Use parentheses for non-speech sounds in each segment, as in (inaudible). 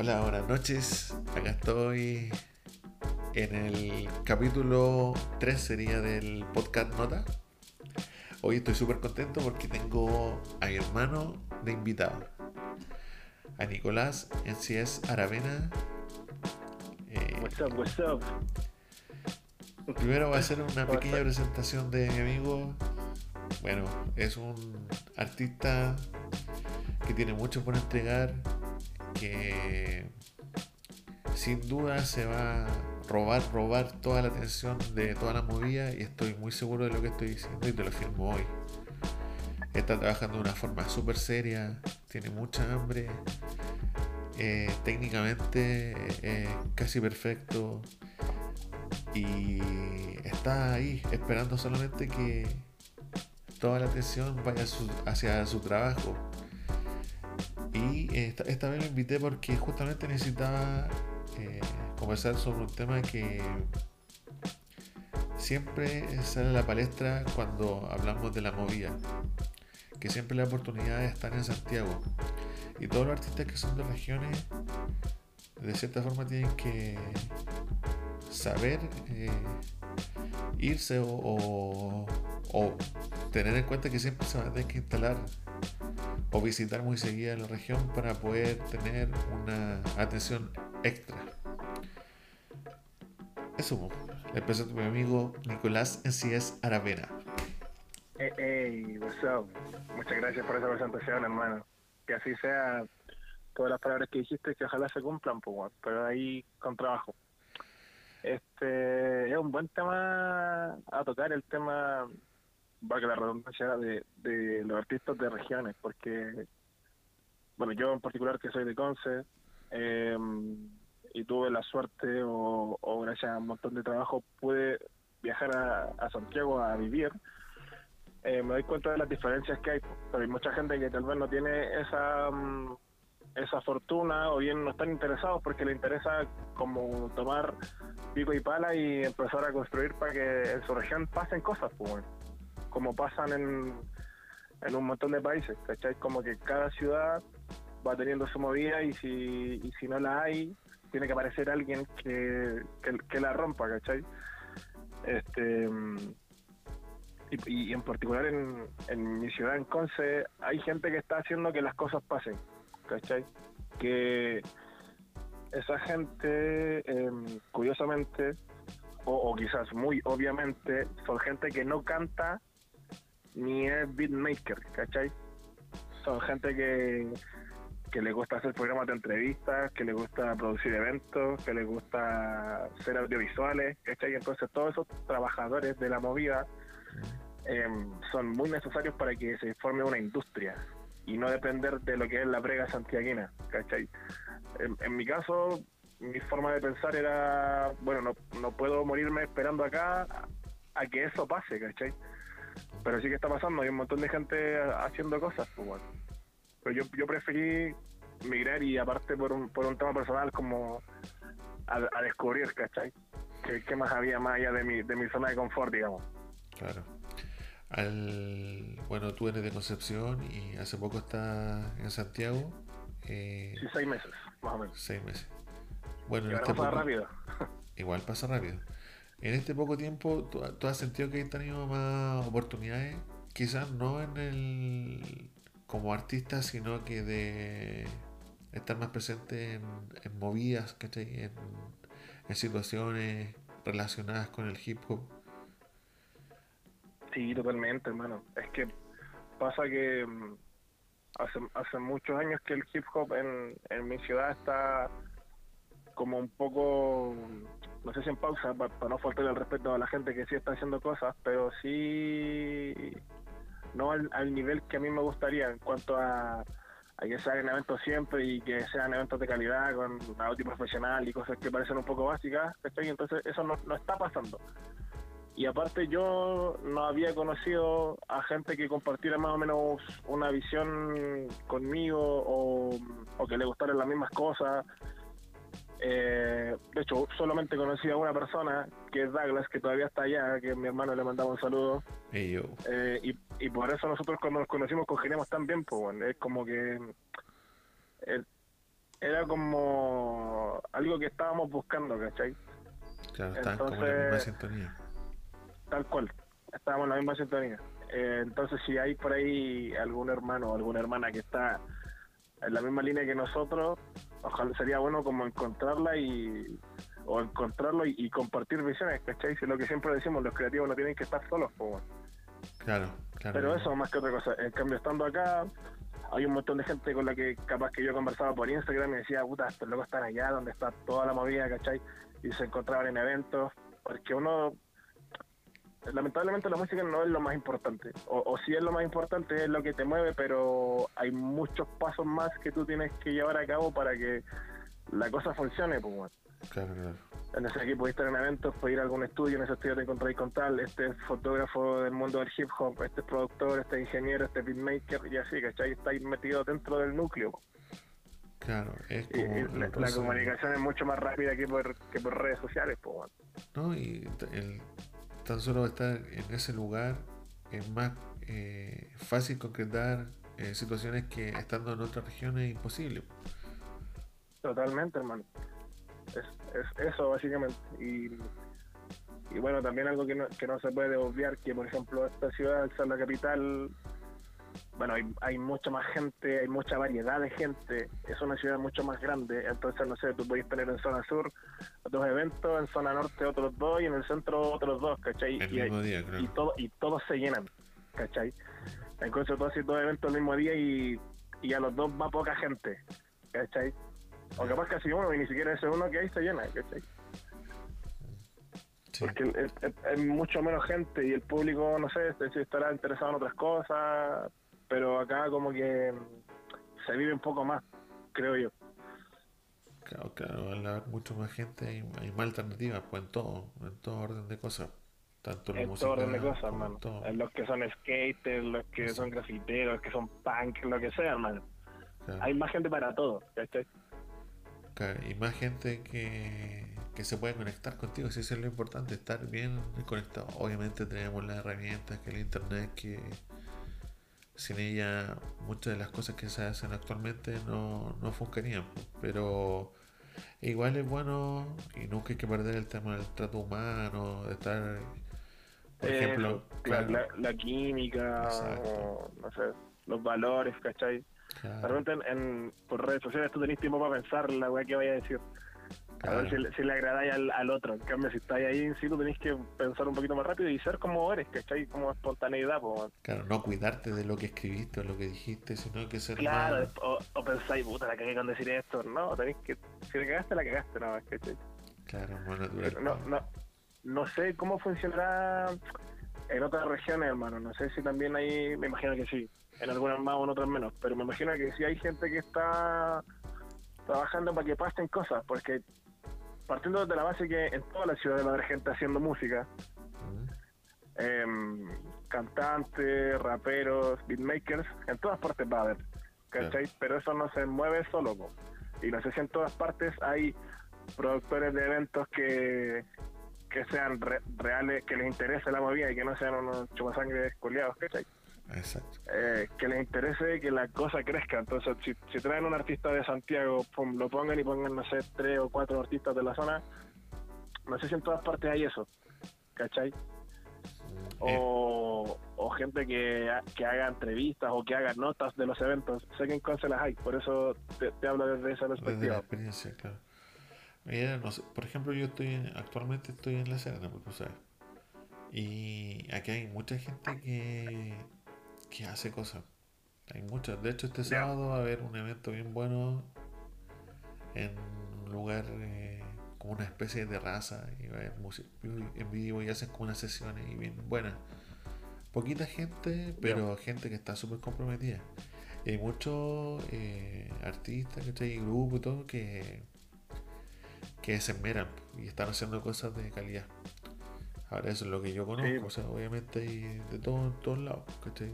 Hola, buenas noches. Acá estoy en el capítulo 3 sería del podcast Nota. Hoy estoy súper contento porque tengo a mi hermano de invitado. A Nicolás NCS Aravena. Eh, what's up, what's up? Primero voy a hacer una (laughs) pequeña presentación de mi amigo. Bueno, es un artista que tiene mucho por entregar, que sin duda se va a robar, robar toda la atención de toda la movida y estoy muy seguro de lo que estoy diciendo y te lo firmo hoy. Está trabajando de una forma súper seria, tiene mucha hambre, eh, técnicamente eh, casi perfecto y está ahí esperando solamente que toda la atención vaya hacia su trabajo. Y esta, vez lo invité porque justamente necesitaba eh, conversar sobre un tema que siempre sale a la palestra cuando hablamos de la movida. Que siempre la oportunidad de estar en Santiago. Y todos los artistas que son de regiones, de cierta forma, tienen que saber eh, irse o, tener en cuenta que siempre se va a tener que instalar o visitar muy seguida la región para poder tener una atención extra. Eso, le presento a mi amigo Nicolás NCS Aravena. Hey, hey, what's up? Muchas gracias por esa presentación, hermano. Que así sea todas las palabras que dijiste, que ojalá se cumplan, pues, pero ahí con trabajo. Este es un buen tema a tocar, el tema, va que la redundancia, de, de los artistas de regiones, porque, bueno, yo en particular que soy de Conce, em, y tuve la suerte o, gracias a un montón de trabajo pude viajar a, Santiago a vivir, eh, me doy cuenta de las diferencias que hay. Pero hay mucha gente que tal vez no tiene esa... Mm, esa fortuna o bien no están interesados porque le interesa como tomar pico y pala y empezar a construir para que en su región pasen cosas, pues, como pasan en, en un montón de países, ¿cachai? Como que cada ciudad va teniendo su movida y si, y si no la hay, tiene que aparecer alguien que, que, la rompa, ¿cachai? Este, y, en particular en, en mi ciudad, en Conce, hay gente que está haciendo que las cosas pasen ¿cachai? Que esa gente, em, curiosamente, o, quizás muy obviamente, son gente que no canta ni es beatmaker, ¿cachai? Son gente que, que le gusta hacer programas de entrevistas, que le gusta producir eventos, que le gusta ser audiovisuales, ¿cachai? Entonces todos esos trabajadores de la movida em, son muy necesarios para que se forme una industria, y no depender de lo que es la prega santiaguina, ¿cachai? En, mi caso, mi forma de pensar era, bueno, no, no puedo morirme esperando acá a, que eso pase, ¿cachai? Pero sí que está pasando, hay un montón de gente haciendo cosas, pues bueno. Pero yo, yo preferí migrar y aparte por un, por un tema personal como a, descubrir, ¿cachai? ¿Qué, ¿Qué, más había más allá de mi, de mi zona de confort, digamos? Claro. Al, bueno, tú eres de Concepción y hace poco estás en Santiago. Eh, sí, seis meses, más o menos. Seis meses. Bueno, este pasa rápido. Igual pasa rápido. En este poco tiempo, ¿tú, has sentido que has tenido más oportunidades? Quizás no en el como artista, sino que de estar más presente en, en movidas, ¿cachai? En, en situaciones relacionadas con el hip hop. Sí, totalmente, hermano. Es que pasa que mm, hace, hace muchos años que el hip hop en, en mi ciudad está como un poco, no sé si en pausa, para, no faltar el respeto a la gente que sí está haciendo cosas, pero sí no al, nivel que a mí me gustaría en cuanto a, que se hagan eventos siempre y que sean eventos de calidad con audio profesional y cosas que parecen un poco básicas, entonces eso no, no está pasando. Y aparte yo no había conocido a gente que compartiera más o menos una visión conmigo o, que le gustaran las mismas cosas. Eh, de hecho, solamente conocí a una persona, que es Douglas, que todavía está allá, que mi hermano le mandaba un saludo. Eh, y, y, por eso nosotros cuando nos conocimos congeniamos tan bien, pues bueno, es como que era como algo que estábamos buscando, ¿cachai? Claro, estaban como en la misma sintonía. Tal cual, estábamos en la misma sintonía. Eh, entonces, si hay por ahí algún hermano o alguna hermana que está en la misma línea que nosotros, ojalá sería bueno como encontrarla y o encontrarlo y, compartir visiones, ¿cachai? Si lo que siempre decimos, los creativos no tienen que estar solos, pues Claro, claro. Pero eso más que otra cosa. En cambio, estando acá, hay un montón de gente con la que capaz que yo conversaba por Instagram y decía, puta, estos locos están allá donde está toda la movida, ¿cachai? Y se encontraban en eventos, porque uno lamentablemente la música no es lo más importante. O, o sí es lo más importante, es lo que te mueve, pero hay muchos pasos más que tú tienes que llevar a cabo para que la cosa funcione. Pues, Claro, claro. En ese equipo podéis estar en eventos, podéis ir a algún estudio, en ese estudio te encontráis con tal, este es fotógrafo del mundo del hip hop, este es productor, este es ingeniero, este es beatmaker, y así, ¿cachai? Estáis metido dentro del núcleo. Claro, es como y, la, comunicación es mucho más rápida que por, que por redes sociales, pues. No, y el, tan solo estar en ese lugar es más eh, fácil concretar eh, situaciones que estando en otras regiones es imposible. Totalmente, hermano. Es, es eso, básicamente. Y, y bueno, también algo que no, que no se puede obviar, que por ejemplo esta ciudad, al ser la capital, bueno, hay, hay mucha más gente, hay mucha variedad de gente, es una ciudad mucho más grande, entonces no sé, tú puedes tener en zona sur dos eventos, en zona norte otros dos y en el centro otros dos, ¿cachai? y, y, todo, y todos se llenan, ¿cachai? Entonces tú haces dos eventos el mismo día y, y a los dos va poca gente, ¿cachai? O capaz casi uno y ni siquiera ese uno que hay se llena, ¿cachai? Porque es, mucho menos gente y el público, no sé, estará interesado en otras cosas, pero acá como que se vive un poco más, creo yo. Claro, claro, al haber mucho más gente hay, hay más alternativas, pues en todo, en todo orden de cosas. Tanto en todo orden de cosas, hermano. En los que son skaters, los que son grafiteros, los que son punk, lo que sea, hermano. Hay más gente para todo, ¿cachai? y más gente que, se puede conectar contigo, si eso es lo importante, estar bien conectado. Obviamente tenemos las herramientas que el internet, que sin ella muchas de las cosas que se hacen actualmente no, no funcionarían, pero igual es bueno y nunca hay que perder el tema del trato humano, de estar, por ejemplo, la, química, no sé, los valores, ¿cachai? Realmente en, por redes sociales tú tenés tiempo para pensar la weá que vaya a decir. A ver si, le agradáis al, otro. En cambio, si estáis ahí en sí, tú tenés que pensar un poquito más rápido y ser como eres, ¿cachai? Como espontaneidad, pues. Claro, no cuidarte de lo que escribiste o lo que dijiste, sino que ser Claro, o, pensáis, puta, la cagué con decir esto. No, tenés que. Si la cagaste, la cagaste, no, ¿cachai? Claro, más natural. No, no, no sé cómo funcionará en otras regiones, hermano. No sé si también hay. Me imagino que sí en algunas más o en otras menos, pero me imagino que si hay gente que está trabajando para que pasen cosas, porque partiendo de la base que en todas las ciudades va a haber gente haciendo música, em, cantantes, raperos, beatmakers, en todas partes va a haber, ¿cachai? Pero eso no se mueve solo, y no sé si en todas partes hay productores de eventos que que sean reales, que les interese la movida y que no sean unos chupasangres coleados, ¿cachai? Exacto. Eh, que les interese que la cosa crezca. Entonces, si, si traen un artista de Santiago, lo pongan y pongan, no sé, tres o cuatro artistas de la zona, no sé si en todas partes hay eso, ¿cachai? O, o gente que, que, haga entrevistas o que haga notas de los eventos. Sé que en Conce las hay, por eso te, hablo desde esa perspectiva. la experiencia, claro. Mira, no sé, por ejemplo, yo estoy actualmente estoy en La Serena, por sabes. Y aquí hay mucha gente que que hace cosas. Hay muchas. De hecho, este sábado va a haber un evento bien bueno en un lugar eh, como una especie de terraza y va a haber música en vivo y hacen como unas sesiones y bien buenas. Poquita gente, pero gente que está súper comprometida. Y hay muchos eh, artistas, y grupos y todo que, que se esmeran y están haciendo cosas de calidad. Ahora eso es lo que yo conozco, o sea, obviamente hay de todo en todos lados, ¿cachai?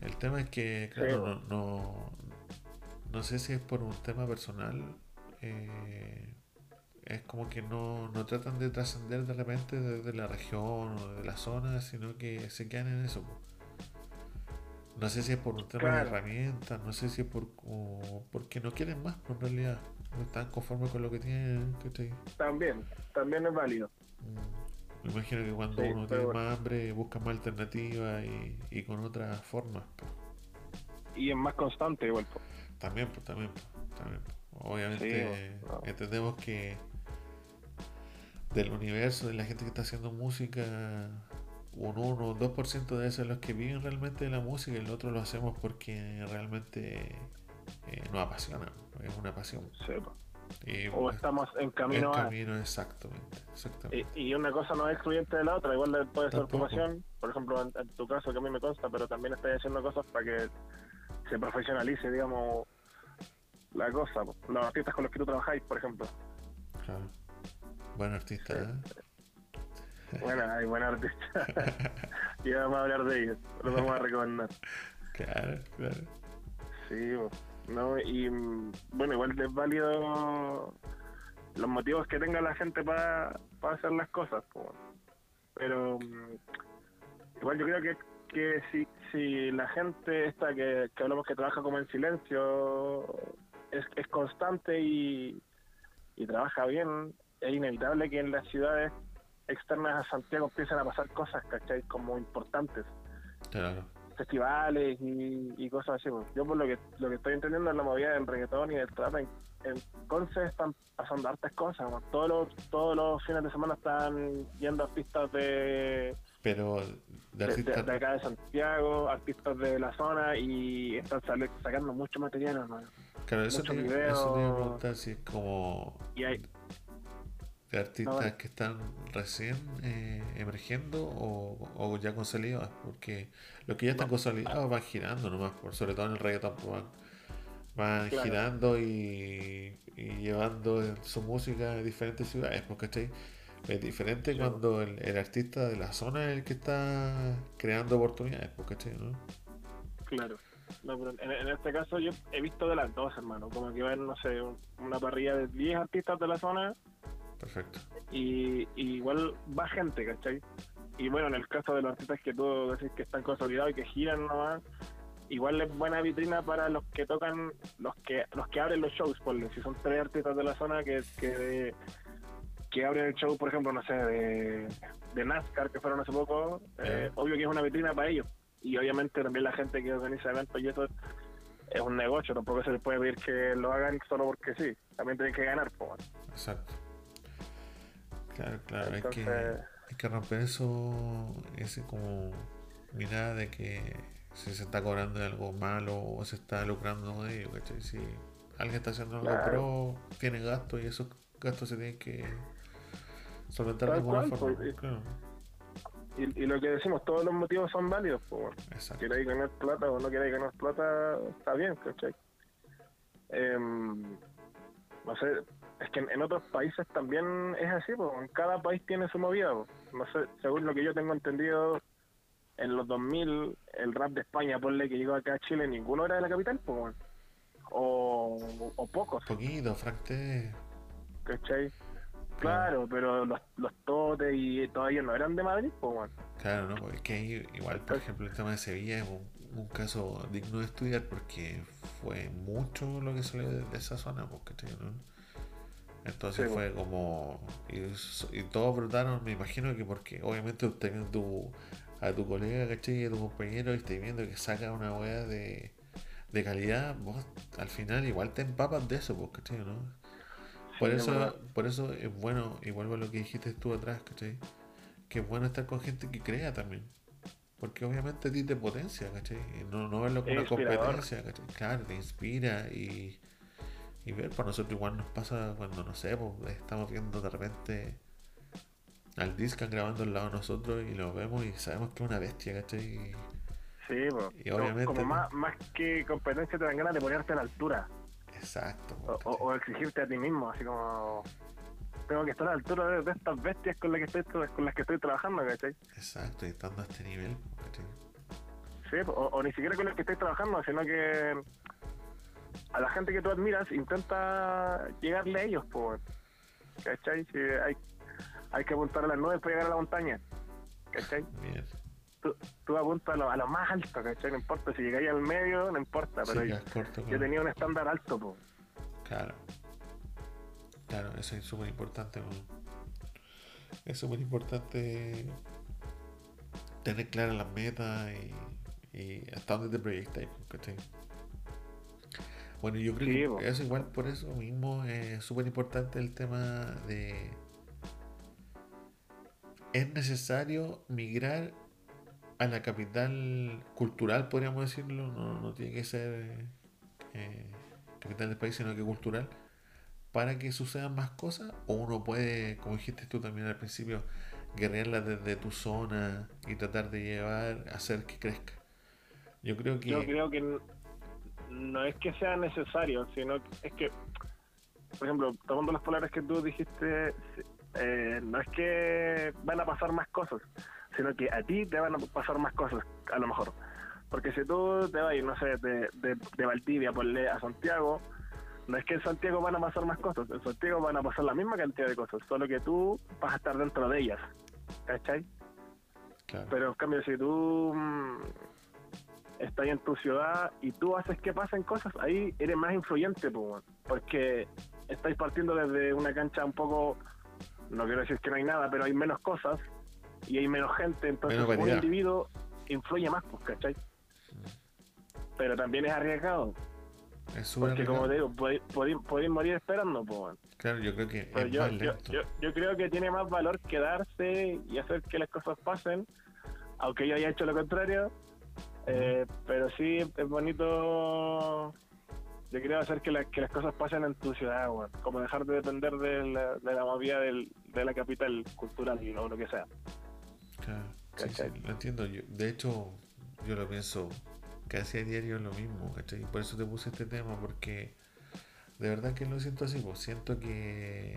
El tema es que, claro, no, no, sé si es por un tema personal. Eh, es como que no, no tratan de trascender de repente desde la región o de la zona, sino que se quedan en eso. No sé si es por un tema de herramientas, no sé si es por porque no quieren más, en realidad. No están conformes con lo que tienen. También, también es válido. Mm, me imagino que cuando uno tiene más hambre busca más alternativas y, con otras formas. Y es más constante igual. También, pues, también, también. Obviamente entendemos que del universo, de la gente que está haciendo música, un 1 o 2% de esos son los que viven realmente de la música y el otro lo hacemos porque realmente eh, nos apasiona, es una pasión. O estamos en camino en camino, exactamente. Y, una cosa no es excluyente de la otra, igual puede ser tu pasión, por ejemplo, en, tu caso que a mí me consta, pero también estoy haciendo cosas para que se profesionalice, digamos, la cosa, los artistas con los que tú trabajáis, por ejemplo. Claro. Buen artista, ¿eh? Bueno, (laughs) hay buen artista. (laughs) y vamos a hablar de ellos, los vamos a recomendar. Claro, claro. Sí, no, y bueno, igual es válido los motivos que tenga la gente para, hacer las cosas. Pero mm, igual yo creo que, que si, si la gente esta que, que hablamos que trabaja como en silencio es, constante y, y trabaja bien, es inevitable que en las ciudades externas a Santiago empiezan a pasar cosas, ¿cachai? Como importantes. Claro. Festivales y, cosas así. Yo por lo que lo que estoy entendiendo es la movida del reggaetón y del trap en, Conce están pasando hartas cosas. Todos los todos los fines de semana están yendo artistas de pero de, artistas... de, acá de Santiago, artistas de la zona y están sacando mucho material, hermano. Claro, eso preguntar si es como y hay, de artistas que están recién eh, emergiendo o, ya consolidados, porque los que ya están consolidados van girando nomás, por, sobre todo en el reggaeton, pues van, girando y, llevando su música a diferentes ciudades, porque es diferente cuando el, artista de la zona es el que está creando oportunidades, porque ¿no? Claro. en, este caso yo he visto de las dos, hermano. Como que van, no sé, una parrilla de 10 artistas de la zona Perfecto. Y, igual va gente, ¿cachai? Y bueno, en el caso de los artistas que tú decís que están consolidados y que giran nomás, igual es buena vitrina para los que tocan, los que los que abren los shows, por si son tres artistas de la zona que, que, que abren el show, por ejemplo, no sé, de, de NASCAR que fueron hace poco, eh, obvio que es una vitrina para ellos. Y obviamente también la gente que organiza eventos y eso es un negocio, tampoco se les puede pedir que lo hagan solo porque sí, también tienen que ganar. Pues. Exacto. Claro, claro, hay, que, hay que romper eso, ese como mirada de que si se está cobrando algo malo o se está lucrando de ello, ¿cachai? Si alguien está haciendo algo pro, tiene gastos y esos gastos se tienen que solventar de alguna forma. Pues, y, y, lo que decimos, todos los motivos son válidos. Pues, Exacto. Queréis ganar plata o no queréis ganar plata, está bien, ¿cachai? Eh, no sé, es que en, otros países también es así, pues en cada país tiene su movida. No sé, según lo que yo tengo entendido, en los 2000 el rap de España, ponle que llegó acá a Chile, ninguno era de la capital, pues o, o pocos. Poquito, Frank ¿Cachai? Claro, pero los, los totes y todavía no eran de Madrid, pues Claro, no, porque igual, por ejemplo, el tema de Sevilla es un, caso digno de estudiar porque fue mucho lo que salió de, esa zona, porque ¿no? Entonces fue como. Y, todos brotaron, me imagino que porque obviamente usted tu, a tu colega, ¿cachai? Y a tu compañero y estáis viendo que saca una weá de, de calidad, vos al final igual te empapas de eso, pues, ¿cachai? ¿no? Por eso, por eso es bueno, y vuelvo a lo que dijiste tú atrás, ¿cachai? Que es bueno estar con gente que crea también. Porque obviamente a ti te potencia, ¿cachai? No, no verlo como una competencia, ¿cachai? Claro, te inspira y y ver, para nosotros igual nos pasa cuando, no sé, pues, estamos viendo de repente al Discan grabando al lado de nosotros y lo vemos y sabemos que es una bestia, ¿cachai? Sí, pues, y obviamente, como más, más que competencia te dan ganas de ponerte a la altura. Exacto. O, exigirte a ti mismo, así como tengo que estar a la altura de, estas bestias con las que estoy con las que estoy trabajando, ¿cachai? Exacto, y estando a este nivel, ¿cachai? Sí, o, o, ni siquiera con las que estoy trabajando, sino que a la gente que tú admiras, intenta llegarle a ellos, pues. ¿Cachai? Si hay, hay que apuntar a las nubes para llegar a la montaña. ¿Cachai? Bien. tú, tú apuntas a lo, a lo más alto, ¿cachai? No importa, si llegáis al medio, no importa, pero yo, corto, tenía un estándar alto, pues. Claro. Claro, eso es súper importante. Es súper importante tener claras las metas y, y hasta dónde te proyectas. ¿cachai? Bueno, yo creo Sí, que po. eso igual por eso mismo es súper importante el tema de... Es necesario migrar a la capital cultural, podríamos decirlo, no, no tiene que ser eh, capital del país, sino que cultural, para que sucedan más cosas, o uno puede, como dijiste tú también al principio, guerrearla desde tu zona y tratar de llevar, hacer que crezca. Yo creo que... Yo creo que n- no es que sea necesario, sino que es que, por ejemplo, tomando las palabras que tú dijiste, eh, no es que van a pasar más cosas, sino que a ti te van a pasar más cosas, a lo mejor. Porque si tú te vas, no sé, de, de, de Valdivia ponle a Santiago, no es que en Santiago van a pasar más cosas, en Santiago van a pasar la misma cantidad de cosas, solo que tú vas a estar dentro de ellas, ¿cachai? Claro, Pero en cambio, si tú mm, estás en tu ciudad y tú haces que pasen cosas, ahí eres más influyente, weón. porque estáis partiendo desde una cancha un poco, no quiero decir que no hay nada, pero hay menos cosas y hay menos gente, entonces Menos un individuo influye más, pues, ¿cachai? Pero también es arriesgado, es súper porque como te digo, podéis, podéis- podéis morir esperando, pues. Claro, yo creo que es yo, más yo, lento. yo, yo creo que tiene más valor quedarse y hacer que las cosas pasen, aunque yo haya hecho lo contrario. Eh, pero sí es bonito, yo creo hacer que, la- que las cosas pasen en tu ciudad, como dejar de depender de la, de la movida del- de la capital cultural o lo que sea. Claro, sí, sí, ¿Cachai? lo entiendo. Yo, de hecho, yo lo pienso casi a diario lo mismo, ¿cachai? Por eso te puse este tema, porque de verdad que lo siento así, pues siento que,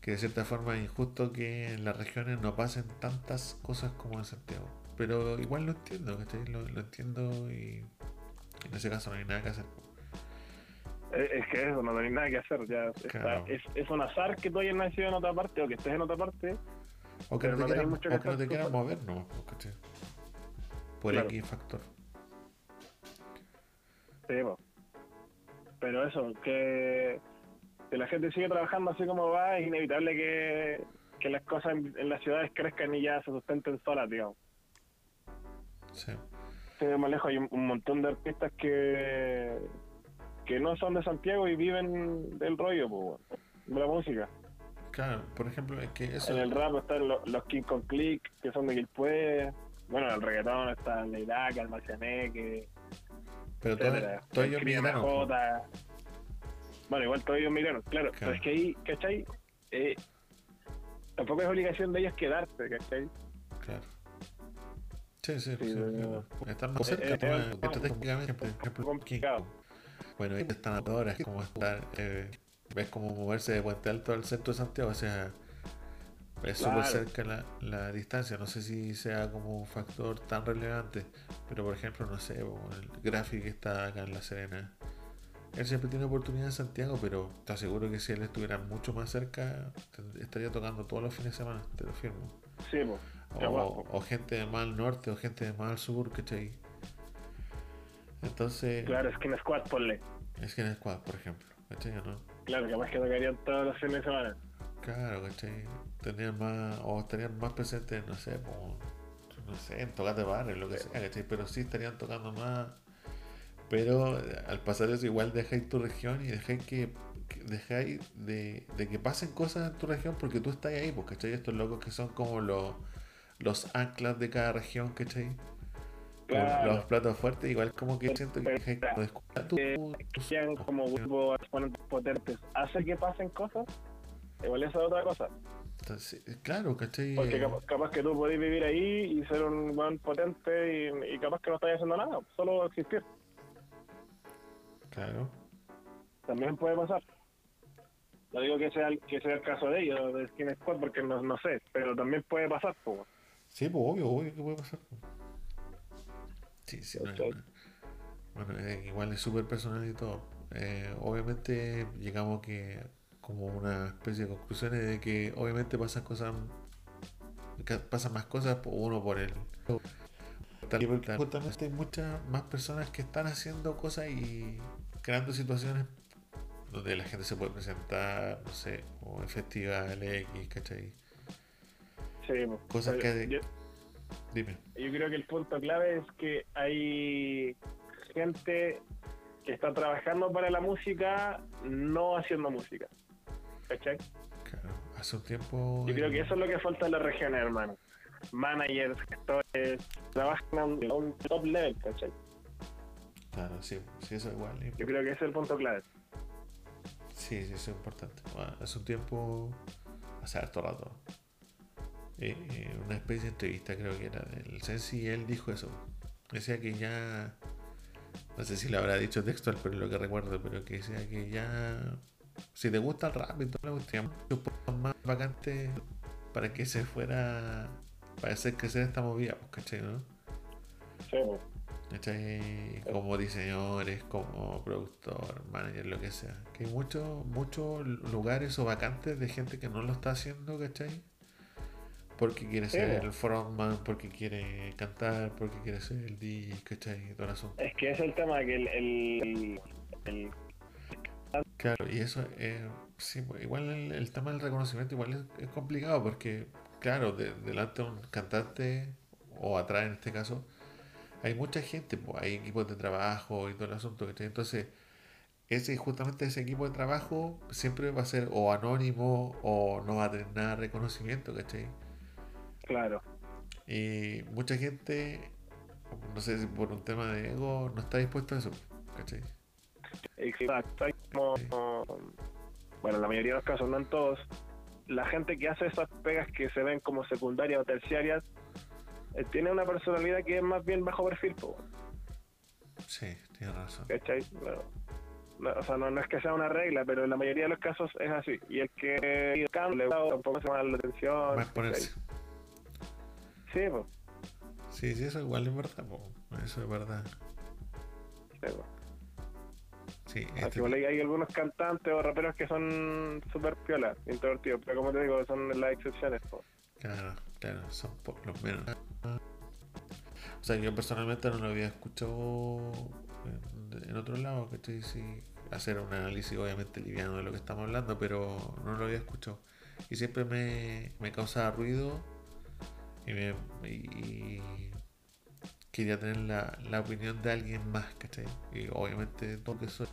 que de cierta forma es injusto que en las regiones no pasen tantas cosas como en Santiago. Pero igual lo entiendo, ¿cachai? Lo, lo entiendo y en ese caso no hay nada que hacer. Eh, Es que eso, no hay nada que hacer. ya está- es, es un azar que tú hayas nacido en otra parte o que estés en otra parte. O que no te mucho o que no te mover, no, ¿cachai? Por Claro. X factor. Sí, po. Pero eso, que, que la gente sigue trabajando así como va, es inevitable que, que las cosas en, en las ciudades crezcan y ya se sustenten solas, digamos. Sí. Sí, más lejos hay un, un montón de artistas que, que no son de Santiago y viven del rollo, po, de la música. Claro, por ejemplo, es que eso. En el rap están lo- los King con Click, que son de Quilpué. Bueno, en el reggaetón está el Iraca, el Marcianeque, Pero todos El ellos migraron. Bueno, igual todos ellos migraron, claro. Claro. Pero es que ahí, ¿cachai? Eh, tampoco es obligación de ellos quedarse, ¿cachai? Claro. Sí, sí, Sí, sí, pero- claro. Están más cerca, eh, pues, eh, estratégicamente, por ejemplo, complicado. Bueno, ellos están ahora, es como estar, eh, ves como moverse de Puente Alto al centro de Santiago, o sea, es súper cerca la, la distancia, no sé si sea como un factor tan relevante, pero por ejemplo, no sé, el gráfico que está acá en La Serena, él siempre tiene oportunidad en Santiago, pero te aseguro que si él estuviera mucho más cerca, estaría tocando todos los fines de semana, te lo firmo. Sí, pues. O, o gente de más al norte o gente de más al sur, ¿cachai? Entonces, Claro, Skin Squad, ponle. es que en squad, por ejemplo, ¿cachai? ¿No? Claro, capaz que tocarían todos los fines de semana. Claro, ¿cachai? Tendrían más, o estarían más presentes, no sé, como, no sé, en tocate bares, lo que sea, ¿cachai? Pero sí estarían tocando más. Pero eh, al pasar eso, igual dejáis tu región y dejáis que, que- dejáis de, de que pasen cosas en tu región porque tú estás ahí, pues, ¿cachai? Estos locos que son como los, los anclas de cada región, ¿cachai? Claro. Los platos fuertes, igual como que siento que dejáis como de escuchar tu- Que sean como grupos potentes, hace que pasen cosas. Igual eso es otra cosa. Entonces, claro, ¿cachai? Porque capaz, capaz que tú podés vivir ahí y ser un buen potente y, y capaz que no estás haciendo nada, solo existir. Claro. También puede pasar. No digo que sea, el- que sea el caso de ellos, de Skin Squad, porque no, no sé, pero también puede pasar. pues. Sí, pues obvio, obvio que puede pasar. Sí, sí, no, ¿Cachai? no. Bueno, eh, igual es súper personal y todo. Eh, obviamente llegamos que como una especie de conclusiones de que obviamente pasan cosas pasan más cosas, pues, uno por el... Justamente hay muchas más personas que están haciendo cosas y creando situaciones donde la gente se puede presentar, no sé, o en festivales X, ¿cachai? Sí, pues, Cosas que... yo, Dime. yo creo que el punto clave es que hay gente que está trabajando para la música, no haciendo música. ¿Cachai? Claro, hace un tiempo... Yo creo que eso es lo que falta en las regiones, hermano. Managers, gestores, trabajan a un, top level, ¿cachai? Claro, sí, sí, eso igual. Yo creo que ese es el punto clave. Sí, sí, eso es importante. Bueno, hace un tiempo, hace harto rato, eh, eh, una especie de entrevista creo que era del Sensi y él dijo eso. Decía que ya, no sé si lo habrá dicho textual, pero es lo que recuerdo, pero que decía que ya, si te gusta el rap y toda la cuestión, muchos más vacantes para que se fuera, para hacer crecer esta movida, pues, ¿cachai? ¿no? Sí, pues. ¿Cachai? Como diseñadores, como productor, manager, lo que sea. Que hay muchos muchos lugares o vacantes de gente que no lo está haciendo, ¿cachai? Porque quiere ser el frontman, porque quiere cantar, porque quiere ser el DJ, ¿cachai? Todo el asunto. Es que es el tema, que el, el, el- Claro, y eso, eh, sí, pues, igual el, el tema del reconocimiento igual es, es complicado porque, claro, de- delante de un cantante, o atrás en este caso, hay mucha gente, pues, hay equipos de trabajo y todo el asunto, ¿cachai? Entonces, ese, justamente ese equipo de trabajo siempre va a ser o anónimo o no va a tener nada de reconocimiento, ¿cachai? Claro. Y mucha gente, no sé si por un tema de ego, no está dispuesto a eso, ¿cachai? Exacto. Hay como, bueno, en la mayoría de los casos, no en todos, la gente que hace esas pegas que se ven como secundarias o terciarias, eh, tiene una personalidad que es más bien bajo perfil, po, Sí, tienes razón. ¿cachai? Bueno, no, o sea, no, no es que sea una regla, pero en la mayoría de los casos es así. Y el que cambia, tampoco se llama la atención. Va a ¿cachai? Sí, pues. Sí, sí, eso igual es verdad, po. eso es verdad. Sí, po. Sí, este- igual hay, hay algunos cantantes o raperos que son súper piolas, introvertidos, pero como te digo, son las excepciones. po. claro, claro, son por los menos. O sea, yo personalmente no lo había escuchado en, en otro lado, que estoy sí, hacer un análisis obviamente liviano de lo que estamos hablando, pero no lo había escuchado. Y siempre me, me causaba ruido y, me, y quería tener la, la opinión de alguien más, ¿cachai? Y obviamente todo que soy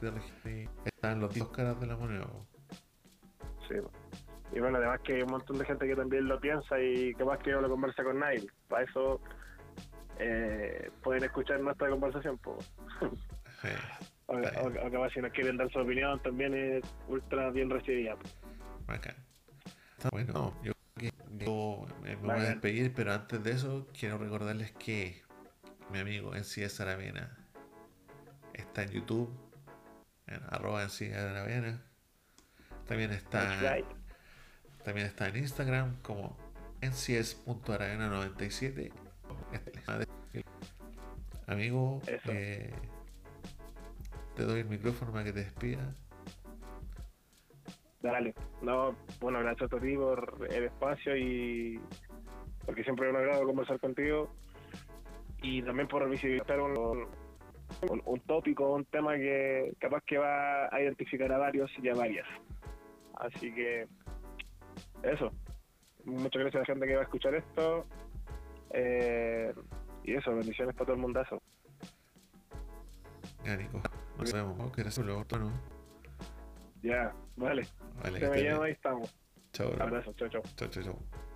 de están los dos caras de la moneda. Sí. Y bueno, además que hay un montón de gente que también lo piensa y capaz que no lo conversa con nadie. Para eso eh, pueden escuchar nuestra conversación. Po. (laughs) Eh, O, o- o capaz si nos quieren dar su opinión también es ultra bien recibida. Bacán. Bueno, yo, que yo me voy a despedir, pero antes de eso quiero recordarles que mi amigo NCS Aravena está en YouTube, en arroba NCS. También está, right. también está en Instagram como ncs.aravena97. Amigo, eh, te doy el micrófono para que te despidas. Dale. No, bueno, gracias a ti por el espacio y porque siempre es un agrado conversar contigo y también por visibilizar un, un, tópico, un tema que capaz que va a identificar a varios y a varias. Así que eso. Muchas gracias a la gente que va a escuchar esto. Eh, y eso, bendiciones para todo el mundazo. Ya, Nico. Nos vemos. Que Ya, vale. vale, Se me llama, ahí estamos. Chao. Abrazo, chao, chao. Chao, chao, chao.